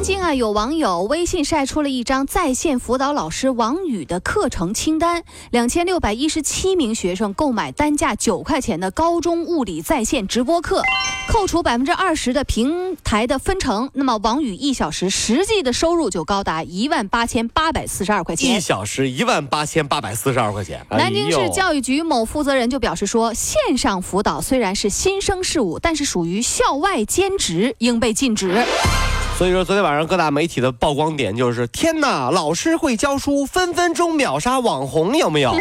南京啊，有网友微信晒出了一张在线辅导老师王宇的课程清单，两千六百一十七名学生购买单价九块钱的高中物理在线直播课，扣除百分之二十的平台的分成，那么王宇一小时实际的收入就高达一万八千八百四十二块钱。一小时一万八千八百四十二块钱。南京市教育局某负责人就表示说，线上辅导虽然是新生事物，但是属于校外兼职，应被禁止。所以说，昨天晚上各大媒体的曝光点就是：天哪，老师会教书，分分钟秒杀网红，有没有？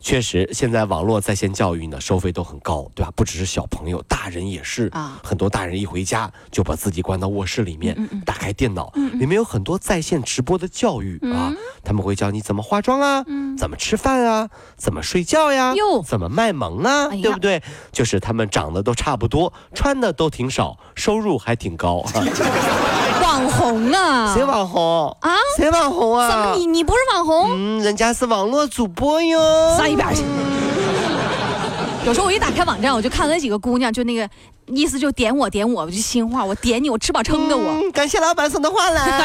确实，现在网络在线教育呢，收费都很高，对吧？不只是小朋友，大人也是啊。很多大人一回家就把自己关到卧室里面，打开电脑，里面有很多在线直播的教育啊。他们会教你怎么化妆啊，怎么吃饭啊，怎么睡觉呀，怎么卖萌啊，对不对？就是他们长得都差不多，穿的都挺少，收入还挺高。网红啊？谁网红啊？谁网红啊？怎么你你不是网红？嗯，人家是网络主播哟。上一边去。有时候我一打开网站，我就看那几个姑娘，就那个意思就点我点我，我就心话，我点你，我吃饱撑的我。感谢老板送的花篮。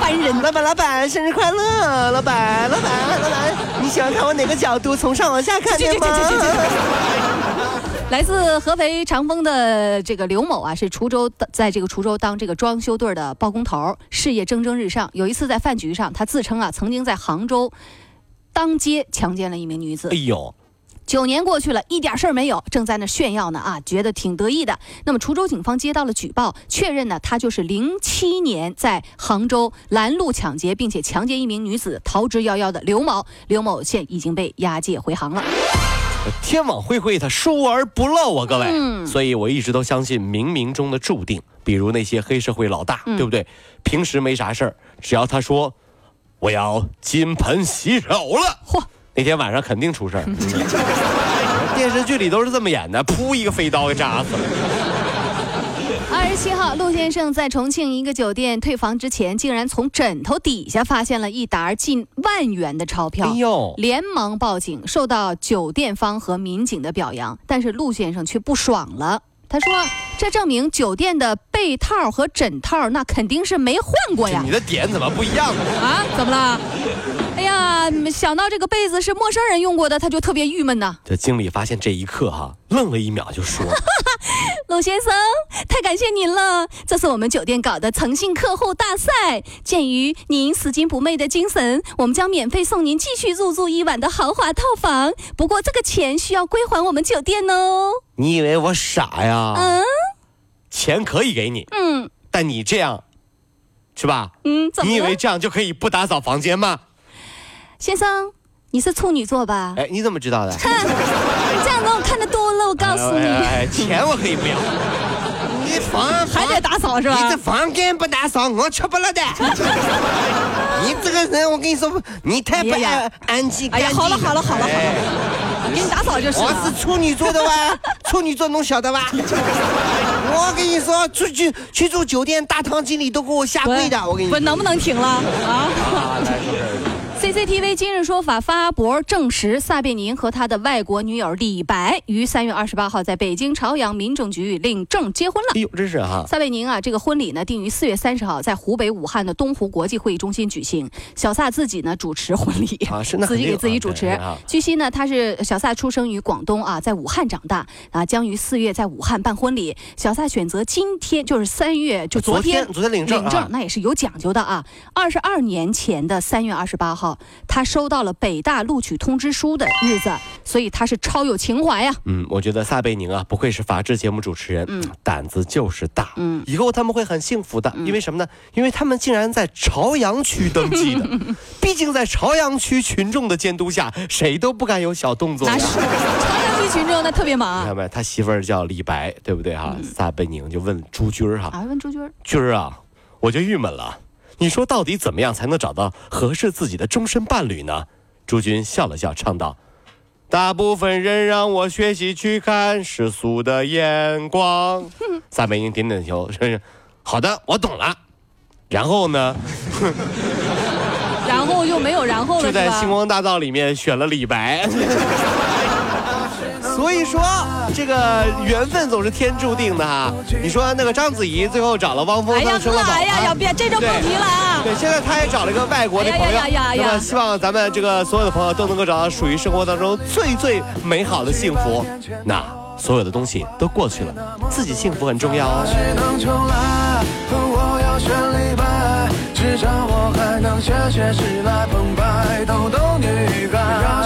烦人！老板老板，生日快乐！老板老板老板，你喜欢看我哪个角度？从上往下看吗？来自合肥长丰的这个刘某啊，是滁州的，在这个滁州当这个装修队的包工头，事业蒸蒸日上。有一次在饭局上，他自称啊，曾经在杭州当街强奸了一名女子。哎呦，九年过去了，一点事儿没有，正在那炫耀呢啊，觉得挺得意的。那么滁州警方接到了举报，确认呢，他就是零七年在杭州拦路抢劫，并且强奸一名女子逃之夭夭的刘某。刘某现已经被押解回杭了。天网恢恢，他疏而不漏啊，各位。所以我一直都相信冥冥中的注定。比如那些黑社会老大，对不对？平时没啥事儿，只要他说我要金盆洗手了，嚯，那天晚上肯定出事儿。电视剧里都是这么演的，噗一个飞刀给扎死了。二十七号，陆先生在重庆一个酒店退房之前，竟然从枕头底下发现了一沓近万元的钞票，哎呦！连忙报警，受到酒店方和民警的表扬。但是陆先生却不爽了，他说：“这证明酒店的被套和枕套那肯定是没换过呀。”你的点怎么不一样呢？啊？怎么了？想到这个被子是陌生人用过的，他就特别郁闷呢。这经理发现这一刻哈，愣了一秒，就说。陆先生，太感谢您了！这是我们酒店搞的诚信客户大赛，鉴于您拾金不昧的精神，我们将免费送您继续入住一晚的豪华套房。不过这个钱需要归还我们酒店哦。你以为我傻呀？嗯，钱可以给你，嗯，但你这样，是吧？嗯，你以为这样就可以不打扫房间吗？先生，你是处女座吧？哎，你怎么知道的？你 这样子我看的多了，我告诉你。哎，钱我可以不要。你房还得打扫是吧？你这房间不打扫，我吃不了的。你这个人，我跟你说，你太不要安静。哎呀，好了好了好了好了，给你打扫就是。我是处女座的哇，处女座侬晓得吧？我跟你说，出去去住酒店，大堂经理都给我下跪的。我跟你说，能不能停了啊？CCTV 今日说法发博证实，撒贝宁和他的外国女友李白于三月二十八号在北京朝阳民政局领证结婚了。哎呦，真是哈！撒贝宁啊，这个婚礼呢定于四月三十号在湖北武汉的东湖国际会议中心举行，小撒自己呢主持婚礼啊，是自己给自己主持。据悉呢，他是小撒出生于广东啊，在武汉长大啊，将于四月在武汉办婚礼。小撒选择今天就是三月，就昨天昨天领证，领证那也是有讲究的啊。二十二年前的三月二十八号。他收到了北大录取通知书的日子，所以他是超有情怀呀。嗯，我觉得撒贝宁啊，不愧是法制节目主持人，嗯，胆子就是大。嗯，以后他们会很幸福的，因为什么呢？因为他们竟然在朝阳区登记的。毕竟在朝阳区群众的监督下，谁都不敢有小动作。那是朝阳区群众那特别忙。你看没？他媳妇儿叫李白，对不对哈？撒贝宁就问朱军儿哈，啊，问朱军儿，军儿啊，我就郁闷了。你说到底怎么样才能找到合适自己的终身伴侣呢？朱军笑了笑，唱道：“大部分人让我学习去看世俗的眼光。撒贝宁点点头，说是好的，我懂了。然后呢，然后就没有然后了，就在星光大道里面选了李白。所以说，这个缘分总是天注定的哈。你说那个章子怡最后找了汪峰，哎呀哎呀，啊要别这就不提了啊！对，现在他也找了一个外国的朋友，哎呀呀呀呀那么希望咱们这个所有的朋友都能够找到属于生活当中最最美好的幸福。那所有的东西都过去了，自己幸福很重要哦。谁能重来？我要选李白，至少我还能写写诗来澎湃逗逗女孩。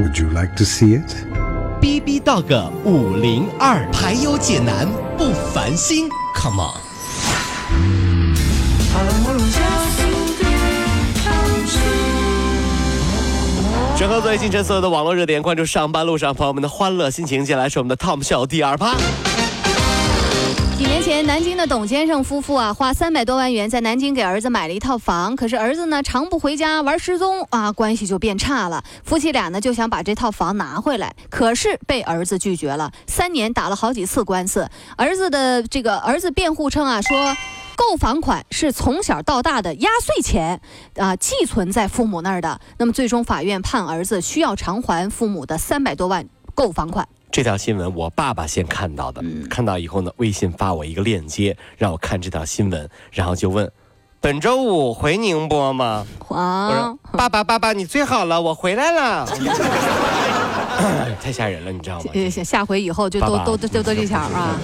would you like to see it? B B Dog 五零二，排忧解难不烦心，Come on。整合最近这所有的网络热点，关注上班路上朋友们的欢乐心情。接下来是我们的 Tom 笑第二趴。几年前，南京的董先生夫妇啊，花三百多万元在南京给儿子买了一套房，可是儿子呢常不回家玩失踪啊，关系就变差了。夫妻俩呢就想把这套房拿回来，可是被儿子拒绝了。三年打了好几次官司，儿子的这个儿子辩护称啊说。购房款是从小到大的压岁钱，啊，寄存在父母那儿的。那么最终法院判儿子需要偿还父母的三百多万购房款。这条新闻我爸爸先看到的，看到以后呢，微信发我一个链接，让我看这条新闻，然后就问：本周五回宁波吗？我啊说，爸爸爸爸，你最好了，我回来了。太吓人了，你知道吗？呃，下下回以后就都都都都都这条啊。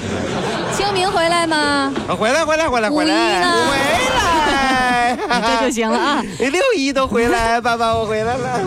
清明回来吗？啊，回来回来回来回来呢回来，这就行了啊。六一都回来，爸爸我回来了。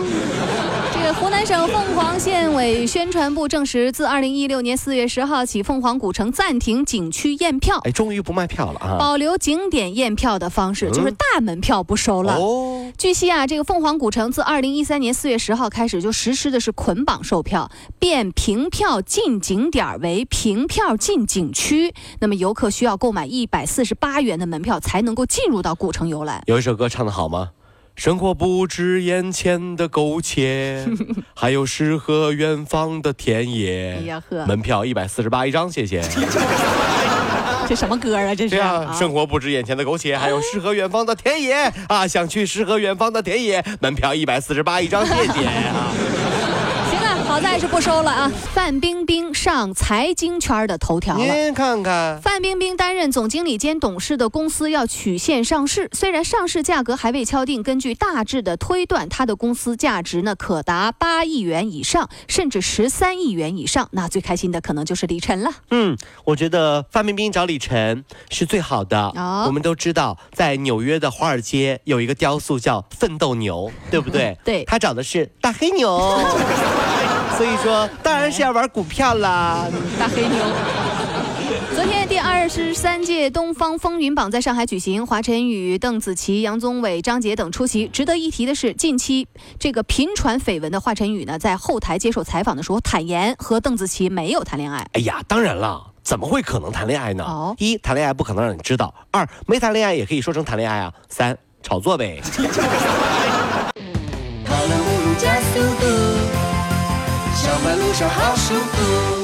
这个湖南省凤凰县委宣传部证实，自二零一六年四月十号起，凤凰古城暂停景区验票，哎，终于不卖票了啊！保留景点验票的方式，就是大门票不收了。哦，据悉啊，这个凤凰古城自二零一三年四月十号开始就实施的是捆绑售票，变凭票进景点为凭票进景区。那么游客需要购买一百四十八元的门票才能够进入到古城游览。有一首歌唱得好吗？生活不止 眼前的苟且，还有诗和远方的田野。哎呀呵门票一百四十八一张，谢谢。这什么歌啊？这是对啊，生活不止眼前的苟且，还有诗和远方的田野啊！想去诗和远方的田野，门票一百四十八一张，谢谢啊。在是不收了啊。范冰冰上财经圈的头条了。您看看，范冰冰担任总经理兼董事的公司要曲线上市，虽然上市价格还未敲定，根据大致的推断，她的公司价值呢可达八亿元以上，甚至十三亿元以上。那最开心的可能就是李晨了。嗯，我觉得范冰冰找李晨是最好的。哦我们都知道，在纽约的华尔街有一个雕塑叫奋斗牛，对不对？对他找的是大黑牛，所以说当然是要玩股票啦。大黑牛。昨天第二十三届东方风云榜在上海举行，华晨宇、邓紫棋、杨宗纬、张杰等出席。值得一提的是，近期这个频传绯闻的华晨宇呢，在后台接受采访的时候坦言和邓紫棋没有谈恋爱。哎呀，当然了。怎么会可能谈恋爱呢？哦一谈恋爱不可能让你知道；二没谈恋爱也可以说成谈恋爱啊；三炒作呗。上班路上好舒服。